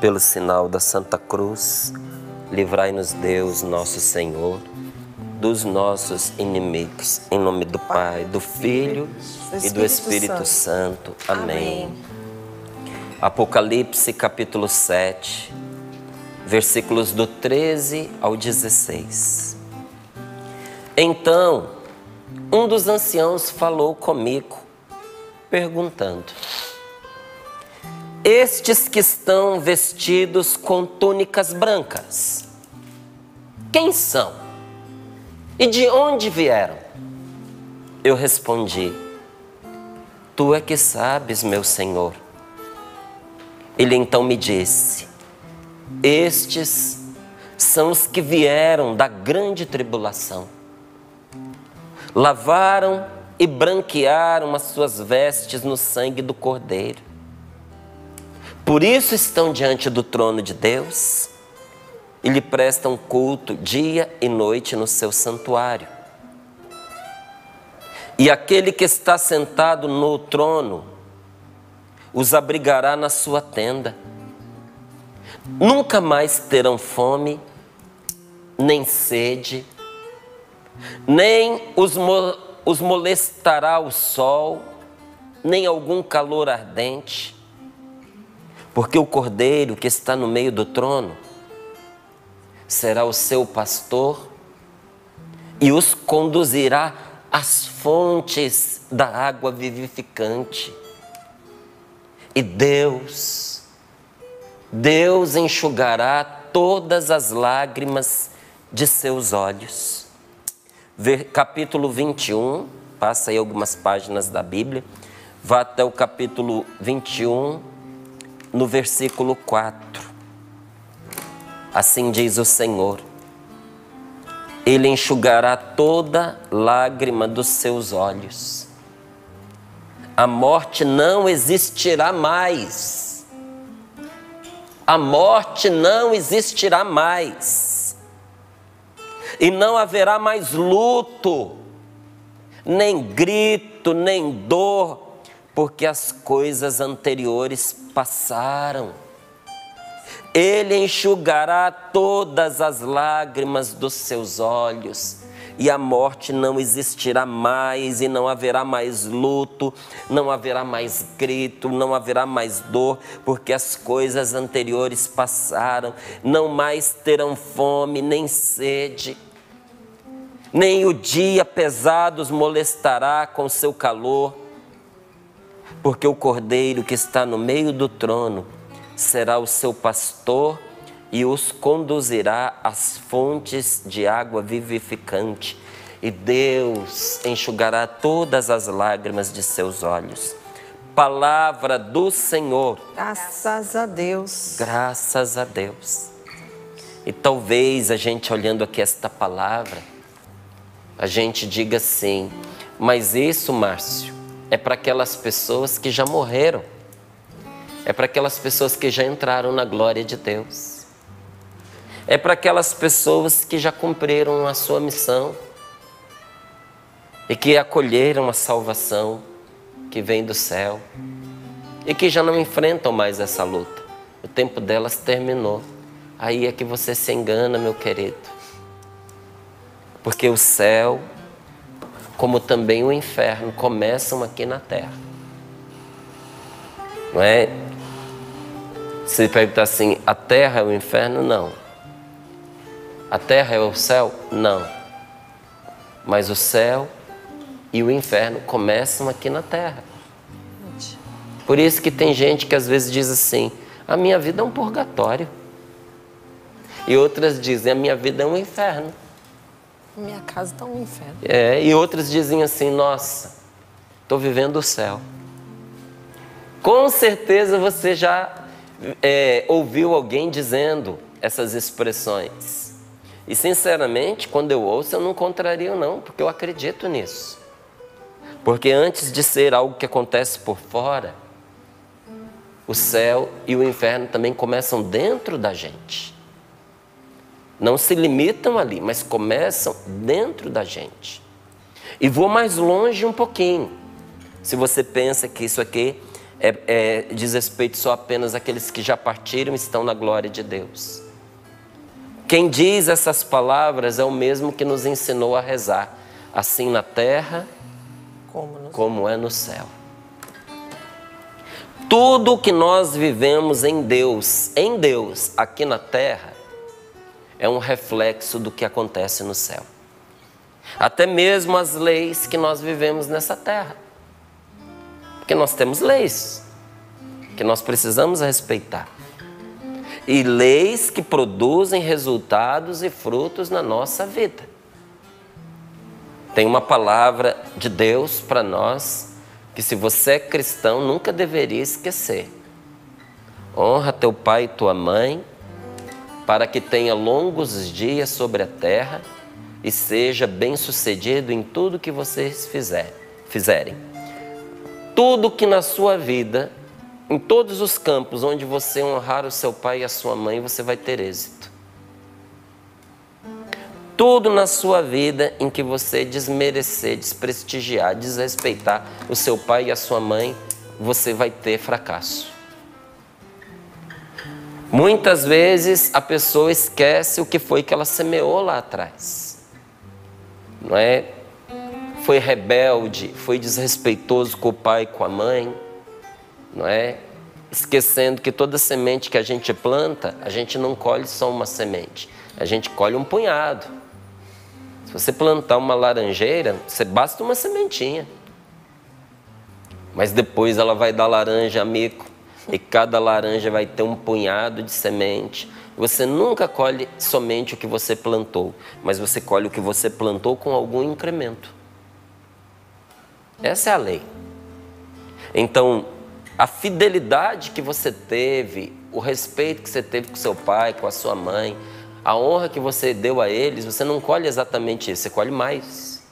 pelo sinal da Santa Cruz, livrai-nos Deus, nosso Senhor, dos nossos inimigos. Em nome do Pai, do Filho e do Espírito Santo. Amém. Apocalipse capítulo 7, versículos do 13 ao 16. Então, um dos anciãos falou comigo, perguntando: estes que estão vestidos com túnicas brancas, quem são? E de onde vieram? Eu respondi: Tu é que sabes, meu Senhor. Ele então me disse: Estes são os que vieram da grande tribulação. Lavaram e branquearam as suas vestes no sangue do Cordeiro por isso estão diante do trono de Deus e lhe prestam culto dia e noite no seu santuário. E aquele que está sentado no trono os abrigará na sua tenda. Nunca mais terão fome, nem sede, nem os, mo os molestará o sol, nem algum calor ardente porque o cordeiro que está no meio do trono será o seu pastor e os conduzirá às fontes da água vivificante. E Deus, Deus enxugará todas as lágrimas de seus olhos. Capítulo 21, passa aí algumas páginas da Bíblia, vá até o capítulo 21 no versículo 4. Assim diz o Senhor: Ele enxugará toda lágrima dos seus olhos. A morte não existirá mais. A morte não existirá mais. E não haverá mais luto, nem grito, nem dor, porque as coisas anteriores passaram. Ele enxugará todas as lágrimas dos seus olhos, e a morte não existirá mais, e não haverá mais luto, não haverá mais grito, não haverá mais dor, porque as coisas anteriores passaram, não mais terão fome nem sede, nem o dia pesado os molestará com seu calor porque o cordeiro que está no meio do trono será o seu pastor e os conduzirá às fontes de água vivificante, e Deus enxugará todas as lágrimas de seus olhos. Palavra do Senhor. Graças a Deus. Graças a Deus. E talvez a gente olhando aqui esta palavra, a gente diga assim, mas isso, Márcio, é para aquelas pessoas que já morreram, é para aquelas pessoas que já entraram na glória de Deus, é para aquelas pessoas que já cumpriram a sua missão e que acolheram a salvação que vem do céu e que já não enfrentam mais essa luta. O tempo delas terminou. Aí é que você se engana, meu querido. Porque o céu como também o inferno, começam aqui na terra. Não é? Se perguntar assim, a terra é o inferno? Não. A terra é o céu? Não. Mas o céu e o inferno começam aqui na terra. Por isso que tem gente que às vezes diz assim: a minha vida é um purgatório. E outras dizem: a minha vida é um inferno. Minha casa está um inferno. É, e outros dizem assim: nossa, estou vivendo o céu. Com certeza você já é, ouviu alguém dizendo essas expressões. E sinceramente, quando eu ouço, eu não contrario, não, porque eu acredito nisso. Porque antes de ser algo que acontece por fora, o céu e o inferno também começam dentro da gente. Não se limitam ali, mas começam dentro da gente. E vou mais longe um pouquinho. Se você pensa que isso aqui é, é, diz respeito só apenas àqueles que já partiram e estão na glória de Deus. Quem diz essas palavras é o mesmo que nos ensinou a rezar, assim na terra como, no como é no céu. Tudo que nós vivemos em Deus, em Deus, aqui na terra, é um reflexo do que acontece no céu. Até mesmo as leis que nós vivemos nessa terra. Porque nós temos leis que nós precisamos respeitar. E leis que produzem resultados e frutos na nossa vida. Tem uma palavra de Deus para nós que, se você é cristão, nunca deveria esquecer. Honra teu pai e tua mãe, para que tenha longos dias sobre a terra e seja bem-sucedido em tudo que vocês fizer, fizerem. Tudo que na sua vida, em todos os campos onde você honrar o seu pai e a sua mãe, você vai ter êxito. Tudo na sua vida em que você desmerecer, desprestigiar, desrespeitar o seu pai e a sua mãe, você vai ter fracasso. Muitas vezes a pessoa esquece o que foi que ela semeou lá atrás. Não é? Foi rebelde, foi desrespeitoso com o pai com a mãe, não é? Esquecendo que toda semente que a gente planta, a gente não colhe só uma semente, a gente colhe um punhado. Se você plantar uma laranjeira, você basta uma sementinha. Mas depois ela vai dar laranja amigo e cada laranja vai ter um punhado de semente. Você nunca colhe somente o que você plantou, mas você colhe o que você plantou com algum incremento. Essa é a lei. Então, a fidelidade que você teve, o respeito que você teve com seu pai, com a sua mãe, a honra que você deu a eles, você não colhe exatamente isso, você colhe mais.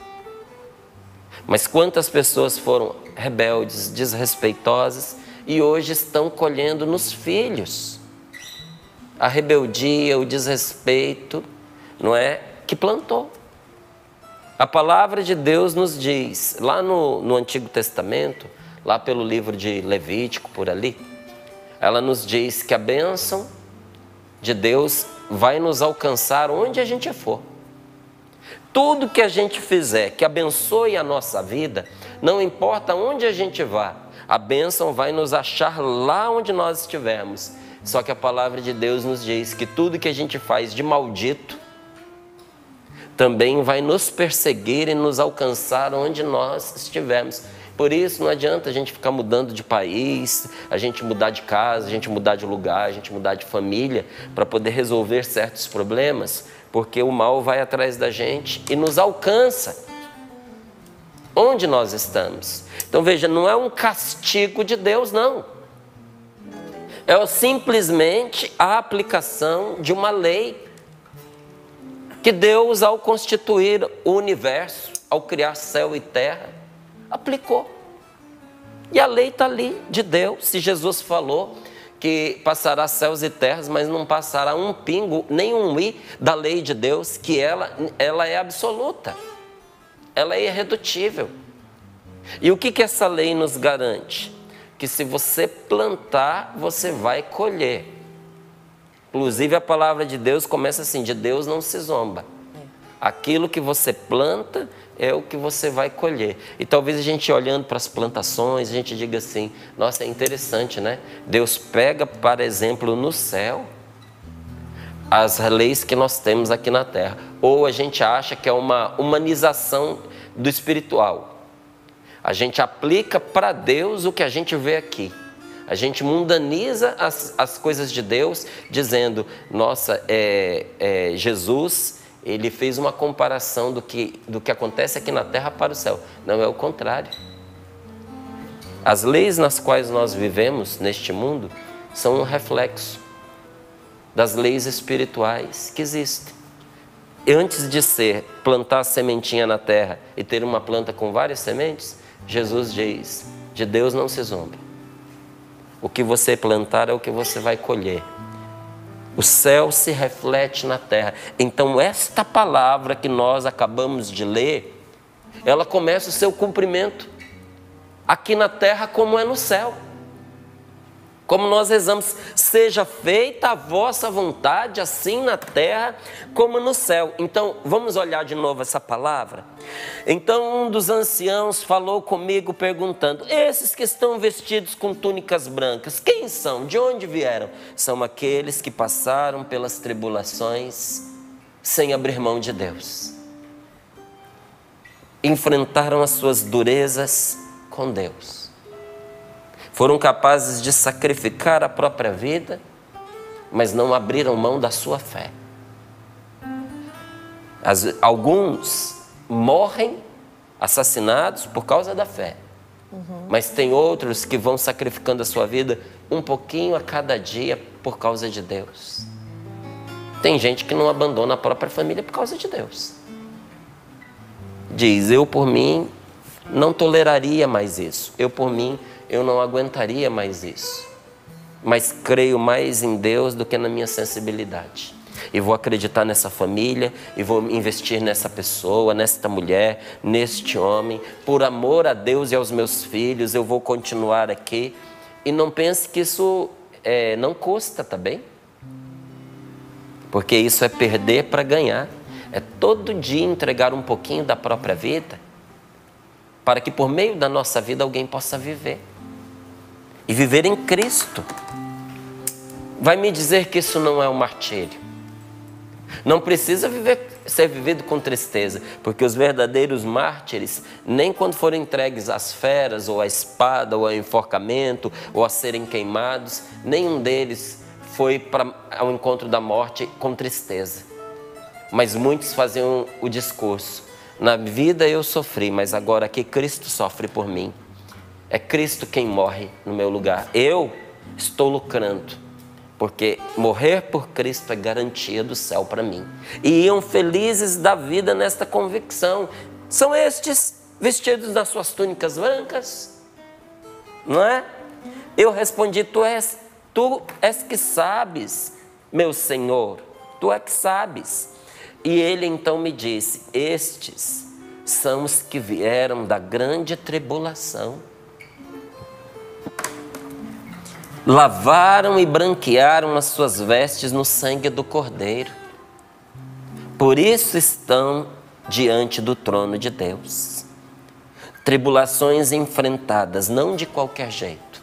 Mas quantas pessoas foram rebeldes, desrespeitosas e hoje estão colhendo nos filhos a rebeldia, o desrespeito, não é? Que plantou. A palavra de Deus nos diz, lá no, no Antigo Testamento, lá pelo livro de Levítico, por ali, ela nos diz que a bênção de Deus vai nos alcançar onde a gente for. Tudo que a gente fizer que abençoe a nossa vida, não importa onde a gente vá, a bênção vai nos achar lá onde nós estivermos. Só que a palavra de Deus nos diz que tudo que a gente faz de maldito também vai nos perseguir e nos alcançar onde nós estivermos. Por isso não adianta a gente ficar mudando de país, a gente mudar de casa, a gente mudar de lugar, a gente mudar de família para poder resolver certos problemas, porque o mal vai atrás da gente e nos alcança onde nós estamos. Então veja, não é um castigo de Deus, não. É simplesmente a aplicação de uma lei que Deus, ao constituir o universo, ao criar céu e terra, aplicou. E a lei está ali de Deus. Se Jesus falou que passará céus e terras, mas não passará um pingo, nem um i da lei de Deus, que ela, ela é absoluta ela é irredutível. E o que, que essa lei nos garante? Que se você plantar, você vai colher. Inclusive a palavra de Deus começa assim: de Deus não se zomba. Aquilo que você planta é o que você vai colher. E talvez a gente olhando para as plantações, a gente diga assim: nossa, é interessante, né? Deus pega, para exemplo, no céu as leis que nós temos aqui na terra. Ou a gente acha que é uma humanização do espiritual. A gente aplica para Deus o que a gente vê aqui. A gente mundaniza as, as coisas de Deus, dizendo: nossa, é, é, Jesus, ele fez uma comparação do que, do que acontece aqui na terra para o céu. Não, é o contrário. As leis nas quais nós vivemos neste mundo são um reflexo das leis espirituais que existem. Antes de ser plantar a sementinha na terra e ter uma planta com várias sementes, Jesus diz: de Deus não se zomba. O que você plantar é o que você vai colher. O céu se reflete na terra. Então, esta palavra que nós acabamos de ler, ela começa o seu cumprimento aqui na terra como é no céu. Como nós rezamos, seja feita a vossa vontade, assim na terra como no céu. Então, vamos olhar de novo essa palavra? Então, um dos anciãos falou comigo perguntando: Esses que estão vestidos com túnicas brancas, quem são? De onde vieram? São aqueles que passaram pelas tribulações sem abrir mão de Deus. Enfrentaram as suas durezas com Deus foram capazes de sacrificar a própria vida, mas não abriram mão da sua fé. As, alguns morrem assassinados por causa da fé, uhum. mas tem outros que vão sacrificando a sua vida um pouquinho a cada dia por causa de Deus. Tem gente que não abandona a própria família por causa de Deus. Diz: Eu por mim não toleraria mais isso. Eu por mim eu não aguentaria mais isso. Mas creio mais em Deus do que na minha sensibilidade. E vou acreditar nessa família, e vou investir nessa pessoa, nesta mulher, neste homem. Por amor a Deus e aos meus filhos, eu vou continuar aqui. E não pense que isso é, não custa, tá bem? Porque isso é perder para ganhar. É todo dia entregar um pouquinho da própria vida, para que por meio da nossa vida alguém possa viver e viver em Cristo. Vai me dizer que isso não é um martírio. Não precisa viver, ser vivido com tristeza, porque os verdadeiros mártires, nem quando foram entregues às feras, ou à espada, ou ao enforcamento, ou a serem queimados, nenhum deles foi para ao encontro da morte com tristeza. Mas muitos faziam o discurso: na vida eu sofri, mas agora que Cristo sofre por mim. É Cristo quem morre no meu lugar. Eu estou lucrando, porque morrer por Cristo é garantia do céu para mim. E iam felizes da vida nesta convicção. São estes vestidos das suas túnicas brancas, não é? Eu respondi: Tu és, tu és que sabes, meu Senhor, tu é que sabes. E ele então me disse: Estes são os que vieram da grande tribulação lavaram e branquearam as suas vestes no sangue do Cordeiro. Por isso estão diante do trono de Deus. Tribulações enfrentadas, não de qualquer jeito,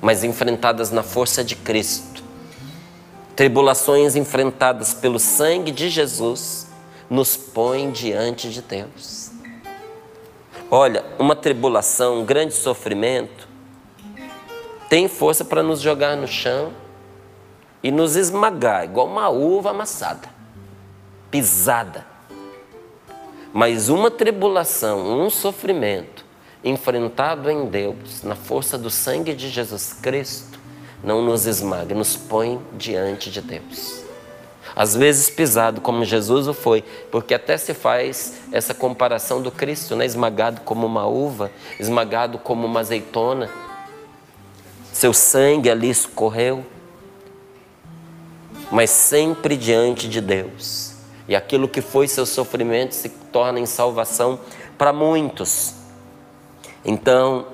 mas enfrentadas na força de Cristo. Tribulações enfrentadas pelo sangue de Jesus nos põem diante de Deus. Olha, uma tribulação, um grande sofrimento, tem força para nos jogar no chão e nos esmagar, igual uma uva amassada, pisada. Mas uma tribulação, um sofrimento enfrentado em Deus, na força do sangue de Jesus Cristo, não nos esmaga, nos põe diante de Deus. Às vezes pisado como Jesus o foi, porque até se faz essa comparação do Cristo, né? esmagado como uma uva, esmagado como uma azeitona, seu sangue ali escorreu, mas sempre diante de Deus. E aquilo que foi seu sofrimento se torna em salvação para muitos. Então,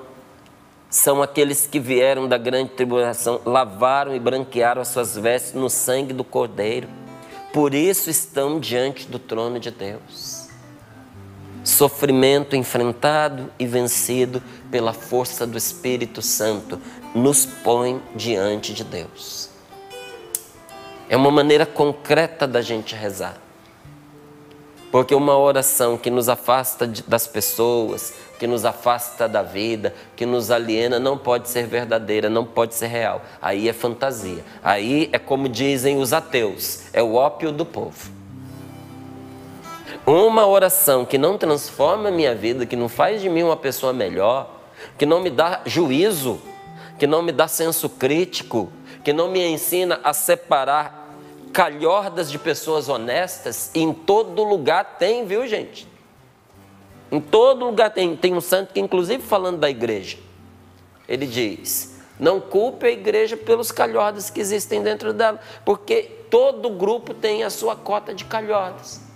são aqueles que vieram da grande tribulação, lavaram e branquearam as suas vestes no sangue do Cordeiro. Por isso estão diante do trono de Deus. Sofrimento enfrentado e vencido pela força do Espírito Santo, nos põe diante de Deus. É uma maneira concreta da gente rezar. Porque uma oração que nos afasta das pessoas, que nos afasta da vida, que nos aliena, não pode ser verdadeira, não pode ser real. Aí é fantasia. Aí é como dizem os ateus: é o ópio do povo. Uma oração que não transforma a minha vida, que não faz de mim uma pessoa melhor, que não me dá juízo, que não me dá senso crítico, que não me ensina a separar calhordas de pessoas honestas, em todo lugar tem, viu gente? Em todo lugar tem. Tem um santo que, inclusive, falando da igreja, ele diz: não culpe a igreja pelos calhordas que existem dentro dela, porque todo grupo tem a sua cota de calhordas.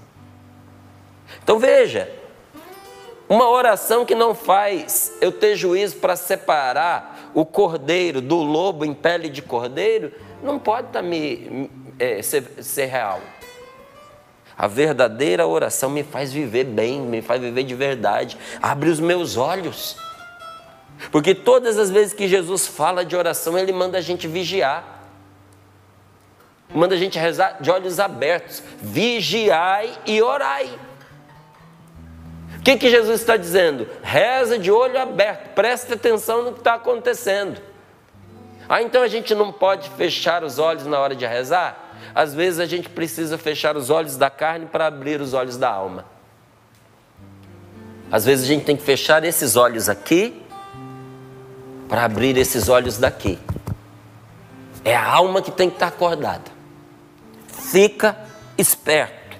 Então veja, uma oração que não faz eu ter juízo para separar o cordeiro do lobo em pele de cordeiro não pode tá me, é, ser, ser real. A verdadeira oração me faz viver bem, me faz viver de verdade, abre os meus olhos. Porque todas as vezes que Jesus fala de oração, ele manda a gente vigiar. Manda a gente rezar de olhos abertos. Vigiai e orai. O que, que Jesus está dizendo? Reza de olho aberto, preste atenção no que está acontecendo. Ah, então a gente não pode fechar os olhos na hora de rezar? Às vezes a gente precisa fechar os olhos da carne para abrir os olhos da alma. Às vezes a gente tem que fechar esses olhos aqui para abrir esses olhos daqui. É a alma que tem que estar acordada. Fica esperto,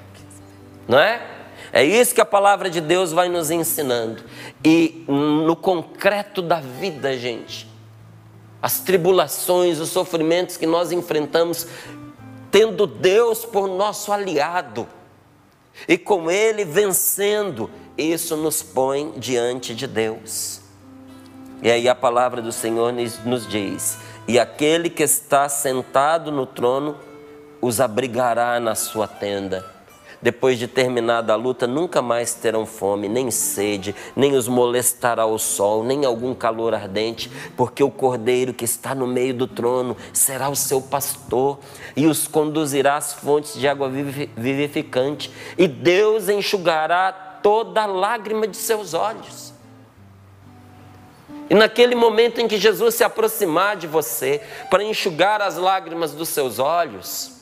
não é? É isso que a palavra de Deus vai nos ensinando. E no concreto da vida, gente, as tribulações, os sofrimentos que nós enfrentamos, tendo Deus por nosso aliado e com Ele vencendo, isso nos põe diante de Deus. E aí a palavra do Senhor nos diz: E aquele que está sentado no trono os abrigará na sua tenda depois de terminada a luta, nunca mais terão fome, nem sede, nem os molestará o sol, nem algum calor ardente, porque o cordeiro que está no meio do trono será o seu pastor e os conduzirá às fontes de água vivificante, e Deus enxugará toda lágrima de seus olhos. E naquele momento em que Jesus se aproximar de você para enxugar as lágrimas dos seus olhos,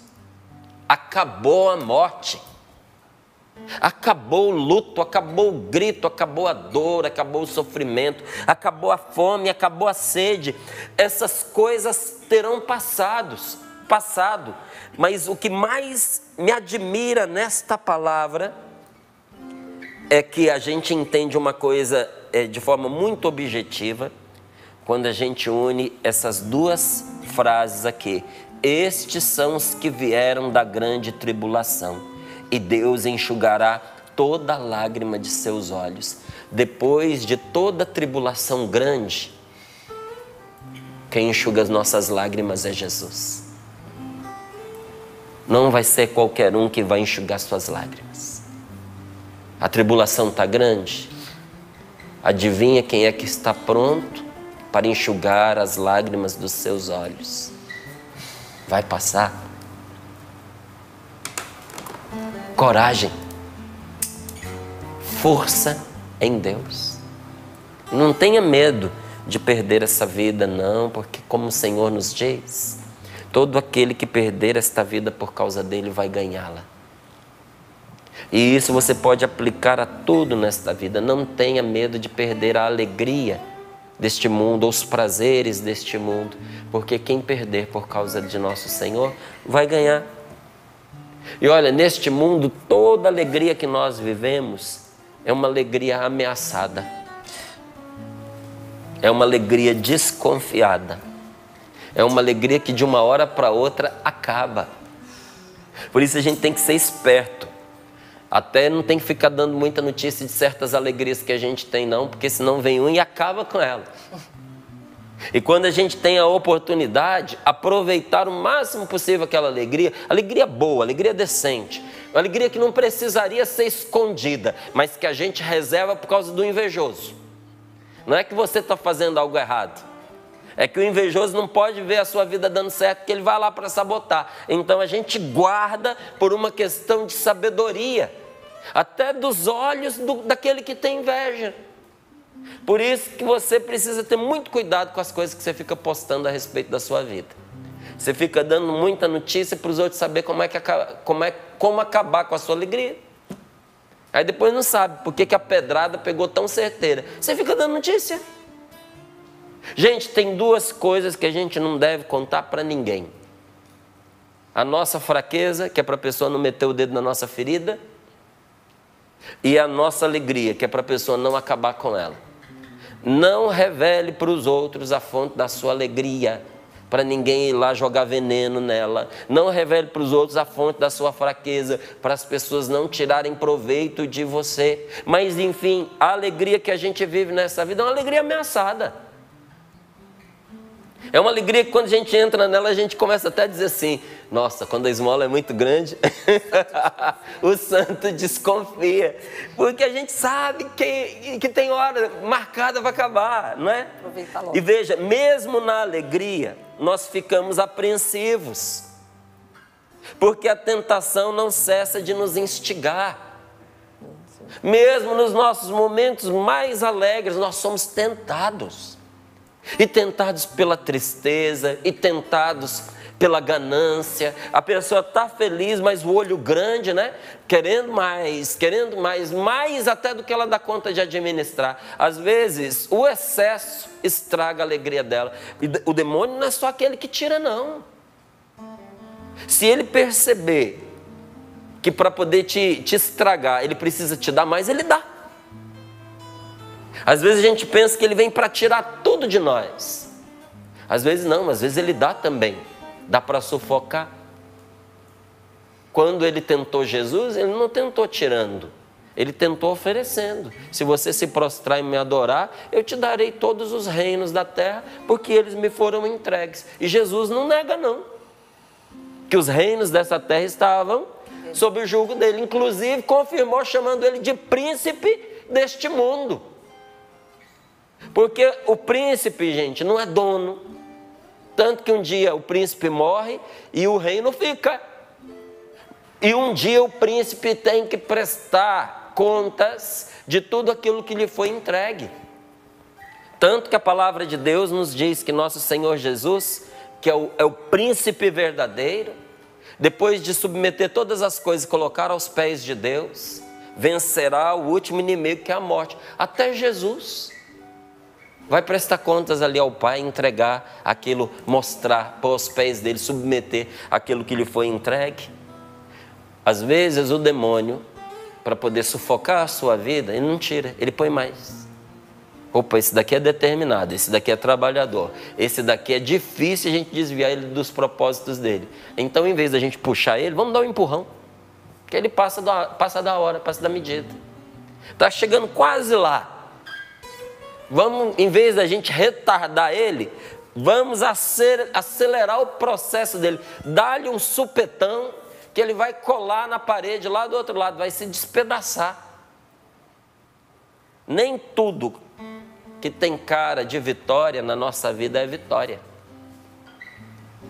acabou a morte. Acabou o luto, acabou o grito, acabou a dor, acabou o sofrimento, acabou a fome, acabou a sede. Essas coisas terão passados, passado. Mas o que mais me admira nesta palavra é que a gente entende uma coisa é, de forma muito objetiva quando a gente une essas duas frases aqui. Estes são os que vieram da grande tribulação e Deus enxugará toda lágrima de seus olhos. Depois de toda tribulação grande, quem enxuga as nossas lágrimas é Jesus. Não vai ser qualquer um que vai enxugar suas lágrimas. A tribulação está grande. Adivinha quem é que está pronto para enxugar as lágrimas dos seus olhos? Vai passar coragem, força em Deus. Não tenha medo de perder essa vida, não, porque, como o Senhor nos diz, todo aquele que perder esta vida por causa dele vai ganhá-la. E isso você pode aplicar a tudo nesta vida. Não tenha medo de perder a alegria deste mundo, os prazeres deste mundo, porque quem perder por causa de nosso Senhor vai ganhar. E olha, neste mundo, toda alegria que nós vivemos é uma alegria ameaçada. É uma alegria desconfiada. É uma alegria que de uma hora para outra acaba. Por isso a gente tem que ser esperto. Até não tem que ficar dando muita notícia de certas alegrias que a gente tem, não, porque senão vem um e acaba com ela. E quando a gente tem a oportunidade, aproveitar o máximo possível aquela alegria, alegria boa, alegria decente, uma alegria que não precisaria ser escondida, mas que a gente reserva por causa do invejoso. Não é que você está fazendo algo errado, é que o invejoso não pode ver a sua vida dando certo, que ele vai lá para sabotar. Então a gente guarda por uma questão de sabedoria, até dos olhos do, daquele que tem inveja. Por isso que você precisa ter muito cuidado com as coisas que você fica postando a respeito da sua vida. Você fica dando muita notícia para os outros saber como, é que, como, é, como acabar com a sua alegria. Aí depois não sabe por que, que a pedrada pegou tão certeira. Você fica dando notícia. Gente, tem duas coisas que a gente não deve contar para ninguém. A nossa fraqueza, que é para a pessoa não meter o dedo na nossa ferida, e a nossa alegria, que é para a pessoa não acabar com ela. Não revele para os outros a fonte da sua alegria, para ninguém ir lá jogar veneno nela. Não revele para os outros a fonte da sua fraqueza, para as pessoas não tirarem proveito de você. Mas, enfim, a alegria que a gente vive nessa vida é uma alegria ameaçada. É uma alegria que quando a gente entra nela, a gente começa até a dizer assim: nossa, quando a esmola é muito grande, o santo desconfia. Porque a gente sabe que, que tem hora marcada para acabar, não é? E veja, mesmo na alegria, nós ficamos apreensivos. Porque a tentação não cessa de nos instigar. Mesmo nos nossos momentos mais alegres, nós somos tentados. E tentados pela tristeza, e tentados pela ganância. A pessoa está feliz, mas o olho grande, né? Querendo mais, querendo mais, mais até do que ela dá conta de administrar. Às vezes, o excesso estraga a alegria dela. E o demônio não é só aquele que tira, não. Se ele perceber que para poder te, te estragar, ele precisa te dar mais, ele dá. Às vezes a gente pensa que ele vem para tirar tudo de nós. Às vezes não, às vezes ele dá também. Dá para sufocar. Quando ele tentou Jesus, ele não tentou tirando, ele tentou oferecendo. Se você se prostrar e me adorar, eu te darei todos os reinos da terra, porque eles me foram entregues. E Jesus não nega, não. Que os reinos dessa terra estavam sob o jugo dele. Inclusive, confirmou chamando ele de príncipe deste mundo. Porque o príncipe, gente, não é dono. Tanto que um dia o príncipe morre e o reino fica. E um dia o príncipe tem que prestar contas de tudo aquilo que lhe foi entregue. Tanto que a palavra de Deus nos diz que nosso Senhor Jesus, que é o, é o príncipe verdadeiro, depois de submeter todas as coisas e colocar aos pés de Deus, vencerá o último inimigo que é a morte. Até Jesus vai prestar contas ali ao Pai, entregar aquilo, mostrar para os pés dele, submeter aquilo que lhe foi entregue. Às vezes o demônio, para poder sufocar a sua vida, ele não tira, ele põe mais. Opa, esse daqui é determinado, esse daqui é trabalhador, esse daqui é difícil a gente desviar ele dos propósitos dele. Então, em vez da gente puxar ele, vamos dar um empurrão. Que ele passa da, passa da hora, passa da medida. Está chegando quase lá. Vamos, em vez da gente retardar ele, vamos acelerar o processo dele. Dá-lhe um supetão que ele vai colar na parede lá do outro lado, vai se despedaçar. Nem tudo que tem cara de vitória na nossa vida é vitória.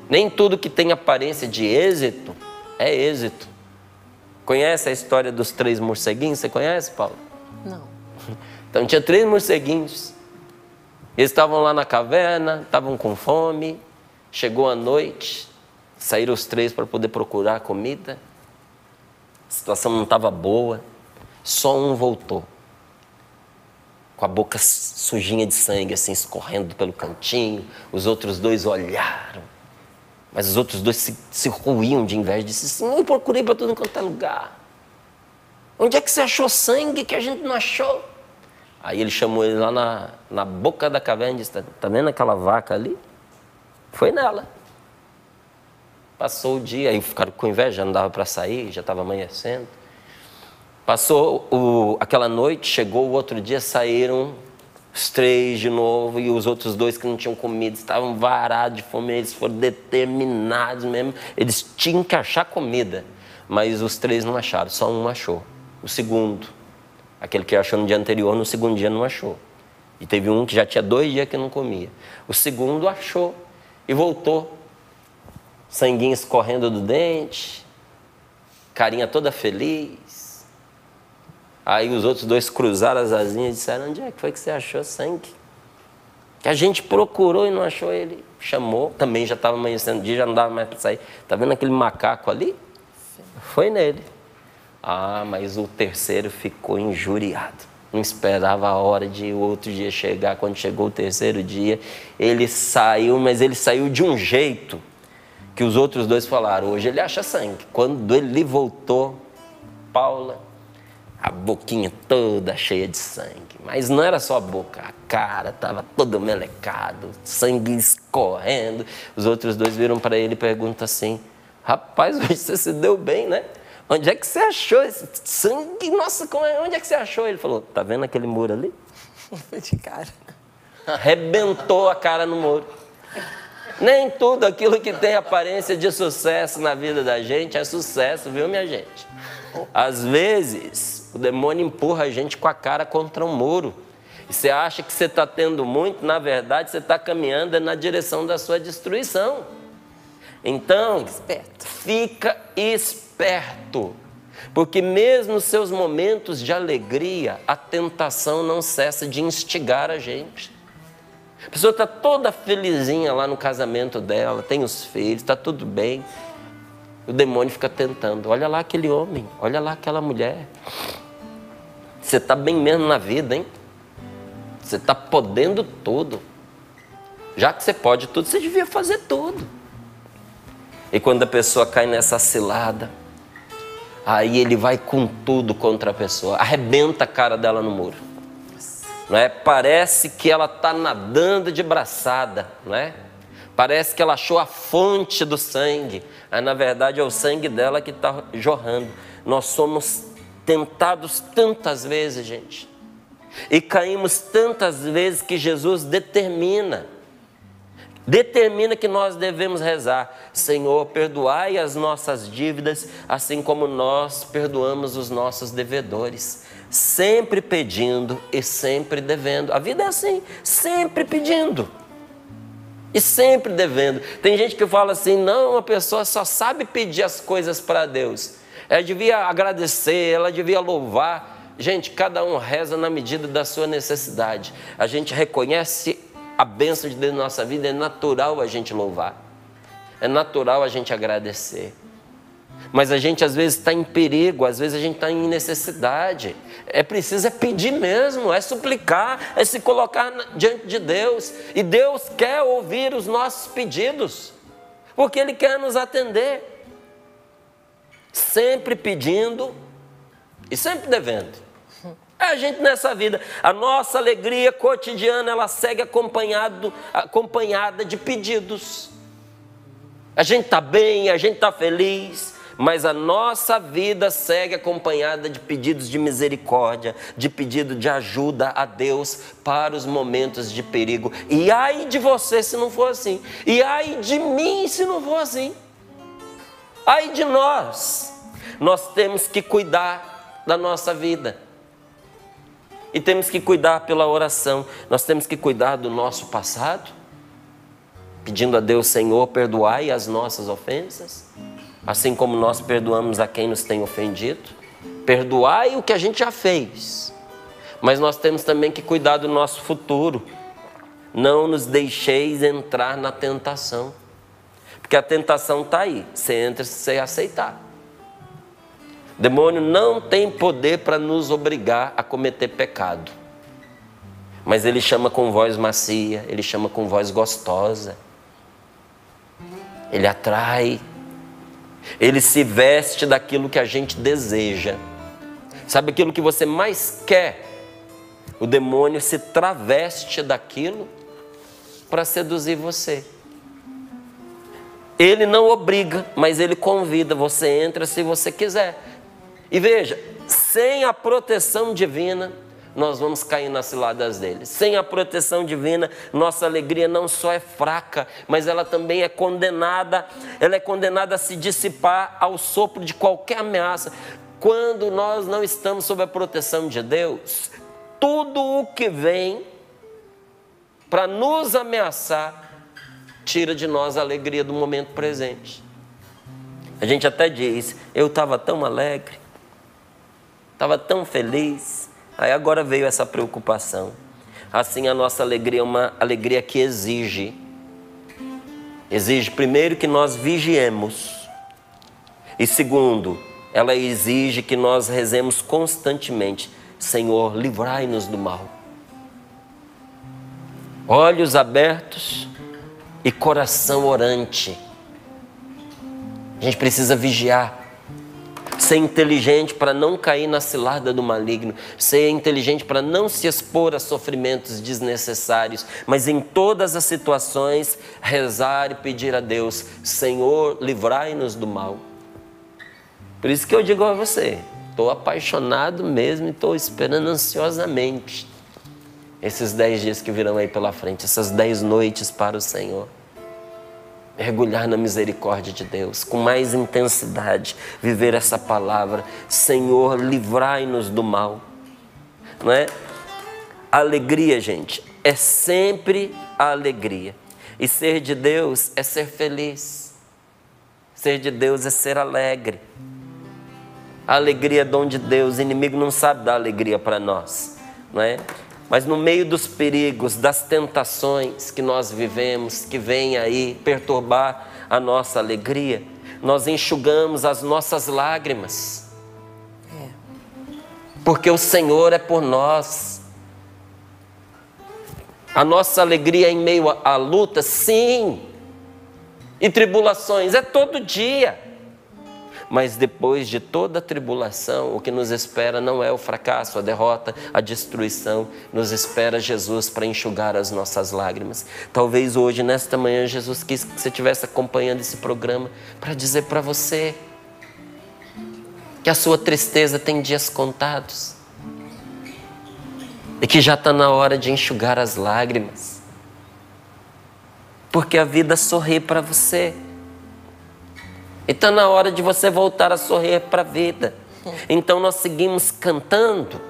Nem tudo que tem aparência de êxito é êxito. Conhece a história dos três morceguinhos? Você conhece, Paulo? Não. Então tinha três morceguinhos. Eles estavam lá na caverna, estavam com fome. Chegou a noite, saíram os três para poder procurar comida. A situação não estava boa. Só um voltou com a boca sujinha de sangue, assim, escorrendo pelo cantinho. Os outros dois olharam. Mas os outros dois se, se ruíam de inveja. Disse assim: Eu procurei para tudo quanto é lugar. Onde é que você achou sangue que a gente não achou? Aí ele chamou ele lá na, na boca da caverna e disse: Está tá vendo aquela vaca ali? Foi nela. Passou o dia, aí ficaram com inveja, não dava para sair, já estava amanhecendo. Passou o, aquela noite, chegou o outro dia, saíram os três de novo e os outros dois que não tinham comido estavam varados de fome, eles foram determinados mesmo, eles tinham que achar comida, mas os três não acharam, só um achou. O segundo, aquele que achou no dia anterior, no segundo dia não achou. E teve um que já tinha dois dias que não comia. O segundo achou e voltou, sanguinho escorrendo do dente, carinha toda feliz. Aí os outros dois cruzaram as asinhas e disseram: Onde é que foi que você achou sangue? Que a gente procurou e não achou ele. Chamou, também já estava amanhecendo o dia, já não dava mais para sair. Está vendo aquele macaco ali? Foi nele. Ah, mas o terceiro ficou injuriado. Não esperava a hora de o outro dia chegar. Quando chegou o terceiro dia, ele saiu, mas ele saiu de um jeito que os outros dois falaram: hoje ele acha sangue. Quando ele voltou, Paula a boquinha toda cheia de sangue. Mas não era só a boca, a cara estava todo melecado, sangue escorrendo. Os outros dois viram para ele e perguntam assim: Rapaz, você se deu bem, né? Onde é que você achou esse sangue? Nossa, é? onde é que você achou? Ele falou: Tá vendo aquele muro ali? de cara. Arrebentou a cara no muro. Nem tudo aquilo que tem aparência de sucesso na vida da gente é sucesso, viu, minha gente? Às vezes, o demônio empurra a gente com a cara contra um muro. E você acha que você está tendo muito, na verdade, você está caminhando na direção da sua destruição. Então, Esperto. fica esperto. Porque mesmo nos seus momentos de alegria, a tentação não cessa de instigar a gente. A pessoa está toda felizinha lá no casamento dela, tem os filhos, está tudo bem. O demônio fica tentando. Olha lá aquele homem, olha lá aquela mulher. Você está bem mesmo na vida, hein? Você está podendo tudo. Já que você pode tudo, você devia fazer tudo. E quando a pessoa cai nessa cilada, aí ele vai com tudo contra a pessoa, arrebenta a cara dela no muro. Não é? Parece que ela está nadando de braçada, não é? Parece que ela achou a fonte do sangue, mas na verdade é o sangue dela que está jorrando. Nós somos tentados tantas vezes, gente, e caímos tantas vezes que Jesus determina determina que nós devemos rezar: Senhor, perdoai as nossas dívidas, assim como nós perdoamos os nossos devedores. Sempre pedindo e sempre devendo. A vida é assim, sempre pedindo e sempre devendo. Tem gente que fala assim: não, a pessoa só sabe pedir as coisas para Deus. Ela devia agradecer, ela devia louvar. Gente, cada um reza na medida da sua necessidade. A gente reconhece a bênção de Deus na nossa vida, é natural a gente louvar, é natural a gente agradecer. Mas a gente às vezes está em perigo, às vezes a gente está em necessidade. É preciso é pedir mesmo, é suplicar, é se colocar diante de Deus. E Deus quer ouvir os nossos pedidos, porque Ele quer nos atender. Sempre pedindo e sempre devendo. É a gente nessa vida. A nossa alegria cotidiana, ela segue acompanhado, acompanhada de pedidos. A gente está bem, a gente está feliz, mas a nossa vida segue acompanhada de pedidos de misericórdia, de pedido de ajuda a Deus para os momentos de perigo. E ai de você se não for assim, e ai de mim se não for assim. Ai de nós, nós temos que cuidar da nossa vida e temos que cuidar pela oração. Nós temos que cuidar do nosso passado, pedindo a Deus, Senhor, perdoai as nossas ofensas, assim como nós perdoamos a quem nos tem ofendido. Perdoai o que a gente já fez. Mas nós temos também que cuidar do nosso futuro. Não nos deixeis entrar na tentação. Porque a tentação está aí. Você entra se você aceitar. Demônio não tem poder para nos obrigar a cometer pecado. Mas ele chama com voz macia, ele chama com voz gostosa. Ele atrai. Ele se veste daquilo que a gente deseja. Sabe aquilo que você mais quer? O demônio se traveste daquilo para seduzir você. Ele não obriga, mas ele convida. Você entra se você quiser. E veja, sem a proteção divina, nós vamos cair nas ciladas dele. Sem a proteção divina, nossa alegria não só é fraca, mas ela também é condenada, ela é condenada a se dissipar ao sopro de qualquer ameaça. Quando nós não estamos sob a proteção de Deus, tudo o que vem para nos ameaçar tira de nós a alegria do momento presente. A gente até diz: eu estava tão alegre, estava tão feliz. Aí agora veio essa preocupação. Assim a nossa alegria é uma alegria que exige. Exige primeiro que nós vigiemos. E segundo, ela exige que nós rezemos constantemente: Senhor, livrai-nos do mal. Olhos abertos e coração orante. A gente precisa vigiar ser inteligente para não cair na cilada do maligno, ser inteligente para não se expor a sofrimentos desnecessários, mas em todas as situações rezar e pedir a Deus: Senhor, livrai-nos do mal. Por isso que eu digo a você, estou apaixonado mesmo e estou esperando ansiosamente esses dez dias que virão aí pela frente, essas dez noites para o Senhor. Mergulhar na misericórdia de Deus, com mais intensidade, viver essa palavra. Senhor, livrai-nos do mal. Não é? Alegria, gente, é sempre a alegria. E ser de Deus é ser feliz. Ser de Deus é ser alegre. A alegria é dom de Deus, o inimigo não sabe dar alegria para nós, não é? Mas no meio dos perigos, das tentações que nós vivemos, que vêm aí perturbar a nossa alegria, nós enxugamos as nossas lágrimas. É. Porque o Senhor é por nós. A nossa alegria em meio à luta, sim. E tribulações, é todo dia. Mas depois de toda a tribulação, o que nos espera não é o fracasso, a derrota, a destruição. Nos espera Jesus para enxugar as nossas lágrimas. Talvez hoje, nesta manhã, Jesus quis que você estivesse acompanhando esse programa para dizer para você que a sua tristeza tem dias contados e que já está na hora de enxugar as lágrimas, porque a vida sorri para você. Está na hora de você voltar a sorrir para a vida. Então nós seguimos cantando.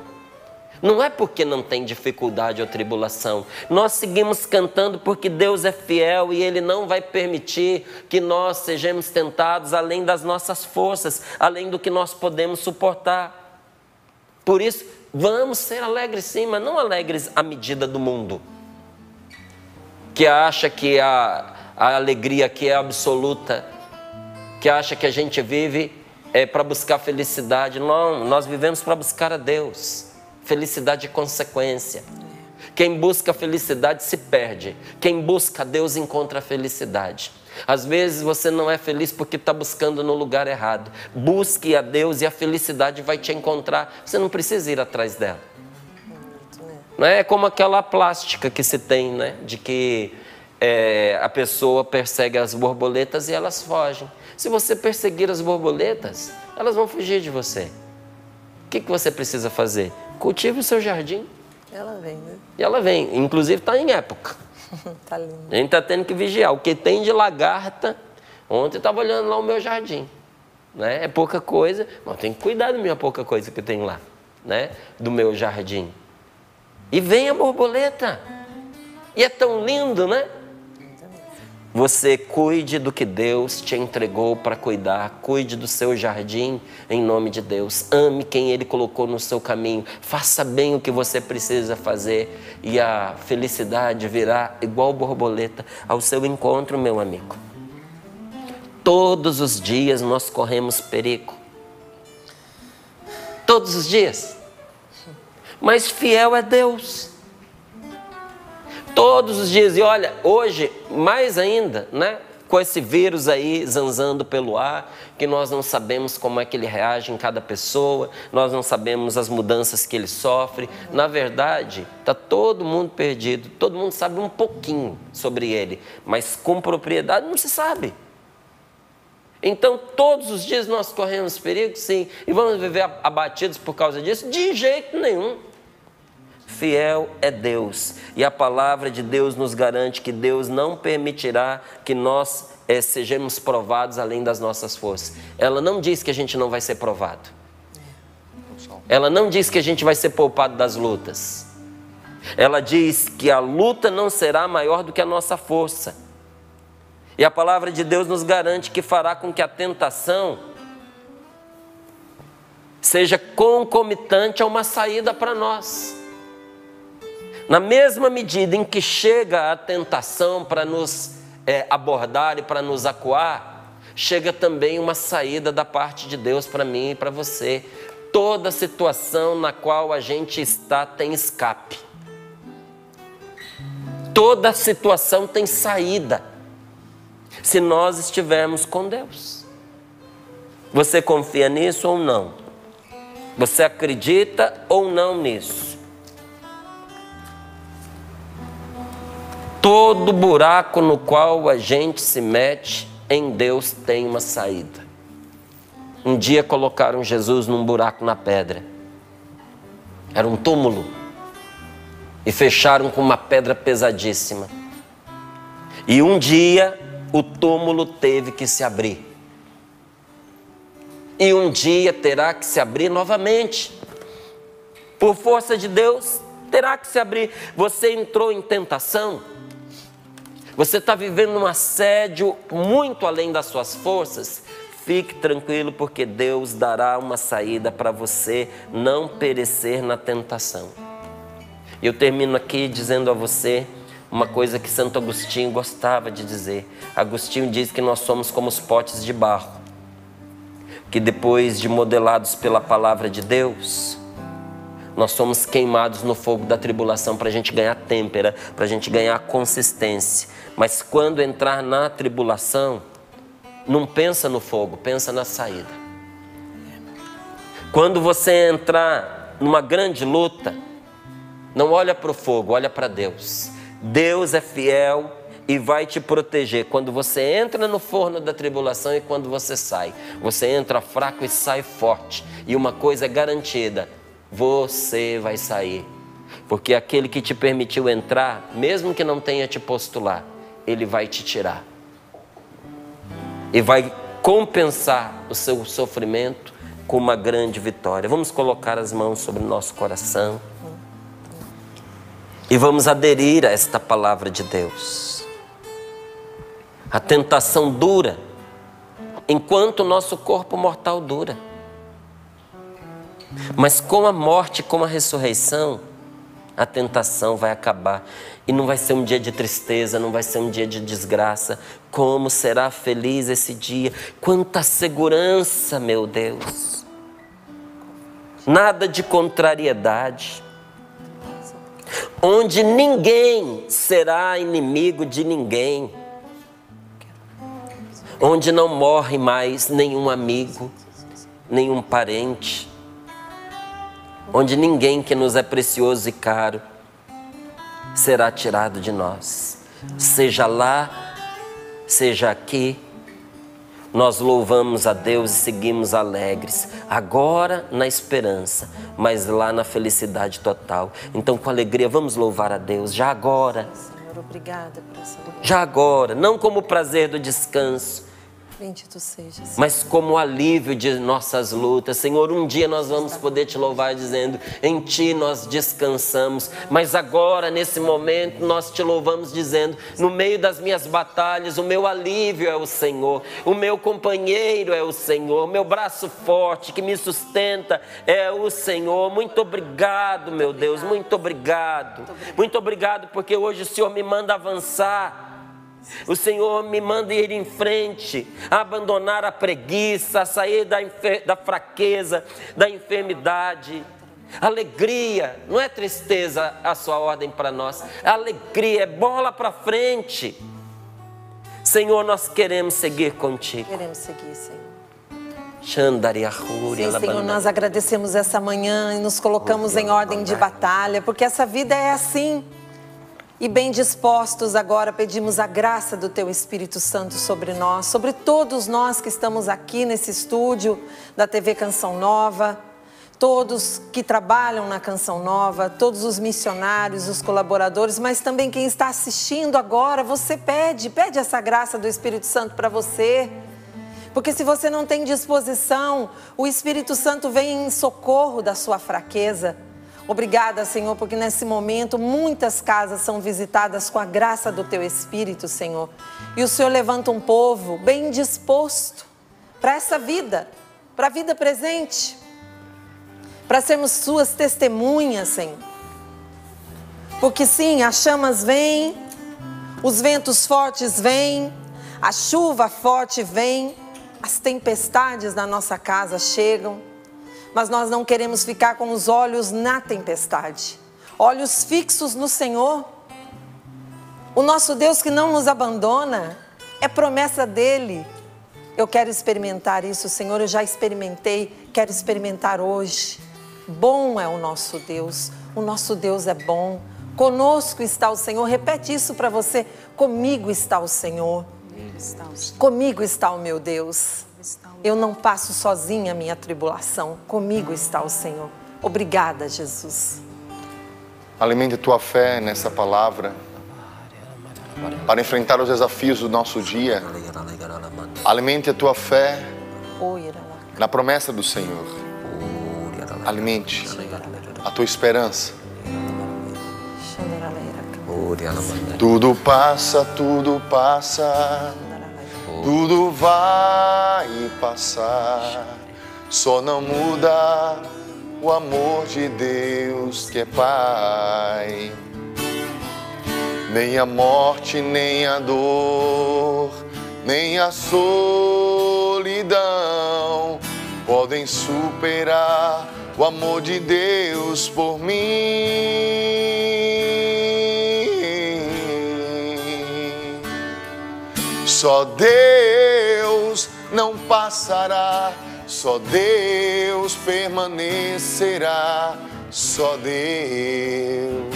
Não é porque não tem dificuldade ou tribulação. Nós seguimos cantando porque Deus é fiel e Ele não vai permitir que nós sejamos tentados além das nossas forças, além do que nós podemos suportar. Por isso, vamos ser alegres sim, mas não alegres à medida do mundo, que acha que a, a alegria aqui é absoluta que acha que a gente vive é, para buscar felicidade. Não, nós vivemos para buscar a Deus. Felicidade é consequência. Quem busca felicidade se perde. Quem busca a Deus encontra a felicidade. Às vezes você não é feliz porque está buscando no lugar errado. Busque a Deus e a felicidade vai te encontrar. Você não precisa ir atrás dela. Não é como aquela plástica que se tem, né? De que é, a pessoa persegue as borboletas e elas fogem. Se você perseguir as borboletas, elas vão fugir de você. O que, que você precisa fazer? Cultive o seu jardim. Ela vem, né? E ela vem. Inclusive está em época. tá lindo. A gente está tendo que vigiar. O que tem de lagarta. Ontem eu estava olhando lá o meu jardim. Né? É pouca coisa, mas tem que cuidar da minha pouca coisa que tenho lá. Né? Do meu jardim. E vem a borboleta. E é tão lindo, né? Você cuide do que Deus te entregou para cuidar, cuide do seu jardim em nome de Deus. Ame quem Ele colocou no seu caminho, faça bem o que você precisa fazer e a felicidade virá igual borboleta ao seu encontro, meu amigo. Todos os dias nós corremos perigo. Todos os dias. Mas fiel é Deus. Todos os dias. E olha, hoje, mais ainda, né? Com esse vírus aí zanzando pelo ar, que nós não sabemos como é que ele reage em cada pessoa, nós não sabemos as mudanças que ele sofre. Na verdade, está todo mundo perdido, todo mundo sabe um pouquinho sobre ele, mas com propriedade não se sabe. Então, todos os dias nós corremos perigo, sim, e vamos viver abatidos por causa disso? De jeito nenhum. Fiel é Deus. E a palavra de Deus nos garante que Deus não permitirá que nós é, sejamos provados além das nossas forças. Ela não diz que a gente não vai ser provado. Ela não diz que a gente vai ser poupado das lutas. Ela diz que a luta não será maior do que a nossa força. E a palavra de Deus nos garante que fará com que a tentação seja concomitante a uma saída para nós. Na mesma medida em que chega a tentação para nos é, abordar e para nos acuar, chega também uma saída da parte de Deus para mim e para você. Toda situação na qual a gente está tem escape. Toda situação tem saída. Se nós estivermos com Deus. Você confia nisso ou não? Você acredita ou não nisso? Todo buraco no qual a gente se mete, em Deus tem uma saída. Um dia colocaram Jesus num buraco na pedra. Era um túmulo. E fecharam com uma pedra pesadíssima. E um dia o túmulo teve que se abrir. E um dia terá que se abrir novamente. Por força de Deus, terá que se abrir. Você entrou em tentação. Você está vivendo um assédio muito além das suas forças. Fique tranquilo, porque Deus dará uma saída para você não perecer na tentação. Eu termino aqui dizendo a você uma coisa que Santo Agostinho gostava de dizer. Agostinho diz que nós somos como os potes de barro, que depois de modelados pela palavra de Deus, nós somos queimados no fogo da tribulação para a gente ganhar têmpera, para a gente ganhar consistência. Mas quando entrar na tribulação, não pensa no fogo, pensa na saída. Quando você entrar numa grande luta, não olha para o fogo, olha para Deus. Deus é fiel e vai te proteger quando você entra no forno da tribulação e quando você sai. Você entra fraco e sai forte. E uma coisa é garantida: você vai sair. Porque aquele que te permitiu entrar, mesmo que não tenha te posto lá, ele vai te tirar. E vai compensar o seu sofrimento com uma grande vitória. Vamos colocar as mãos sobre o nosso coração. E vamos aderir a esta palavra de Deus. A tentação dura enquanto o nosso corpo mortal dura. Mas com a morte, com a ressurreição, a tentação vai acabar. E não vai ser um dia de tristeza, não vai ser um dia de desgraça. Como será feliz esse dia? Quanta segurança, meu Deus. Nada de contrariedade onde ninguém será inimigo de ninguém, onde não morre mais nenhum amigo, nenhum parente, onde ninguém que nos é precioso e caro será tirado de nós, seja lá, seja aqui nós louvamos a Deus e seguimos alegres, agora na esperança, mas lá na felicidade total. Então, com alegria, vamos louvar a Deus, já agora. Senhor, obrigada por essa Já agora, não como prazer do descanso, Bendito seja. mas como alívio de nossas lutas. Senhor, um dia nós vamos poder te louvar dizendo: em ti nós descansamos. Mas agora, nesse momento, nós te louvamos dizendo: no meio das minhas batalhas, o meu alívio é o Senhor, o meu companheiro é o Senhor, o meu braço forte que me sustenta é o Senhor. Muito obrigado, meu Deus, muito obrigado. Muito obrigado porque hoje o Senhor me manda avançar. O Senhor me manda ir em frente, abandonar a preguiça, sair da, da fraqueza, da enfermidade. Alegria, não é tristeza a sua ordem para nós, alegria, é bola para frente. Senhor, nós queremos seguir contigo. Queremos seguir, Senhor. Sim, Senhor, nós agradecemos essa manhã e nos colocamos em ordem de batalha, porque essa vida é assim. E bem dispostos agora pedimos a graça do Teu Espírito Santo sobre nós, sobre todos nós que estamos aqui nesse estúdio da TV Canção Nova, todos que trabalham na Canção Nova, todos os missionários, os colaboradores, mas também quem está assistindo agora, você pede, pede essa graça do Espírito Santo para você. Porque se você não tem disposição, o Espírito Santo vem em socorro da sua fraqueza. Obrigada, Senhor, porque nesse momento muitas casas são visitadas com a graça do Teu Espírito, Senhor. E o Senhor levanta um povo bem disposto para essa vida, para a vida presente, para sermos Suas testemunhas, Senhor. Porque sim, as chamas vêm, os ventos fortes vêm, a chuva forte vem, as tempestades na nossa casa chegam mas nós não queremos ficar com os olhos na tempestade, olhos fixos no Senhor. O nosso Deus que não nos abandona, é promessa dele. Eu quero experimentar isso, Senhor, eu já experimentei, quero experimentar hoje. Bom é o nosso Deus, o nosso Deus é bom. Conosco está o Senhor. Repete isso para você. Comigo está o Senhor. Comigo está o meu Deus. Eu não passo sozinha a minha tribulação, comigo está o Senhor. Obrigada, Jesus. Alimente tua fé nessa palavra. para enfrentar os desafios do nosso dia. Alimente a tua fé na promessa do Senhor. Alimente a tua esperança. Tudo passa, tudo passa, tudo vai passar. Só não muda o amor de Deus que é Pai. Nem a morte, nem a dor, nem a solidão podem superar o amor de Deus por mim. Só Deus não passará, só Deus permanecerá, só Deus.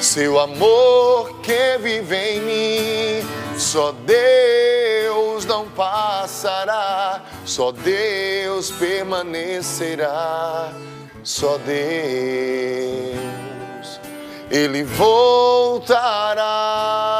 Seu amor que vive em mim, só Deus não passará, só Deus permanecerá, só Deus. Ele voltará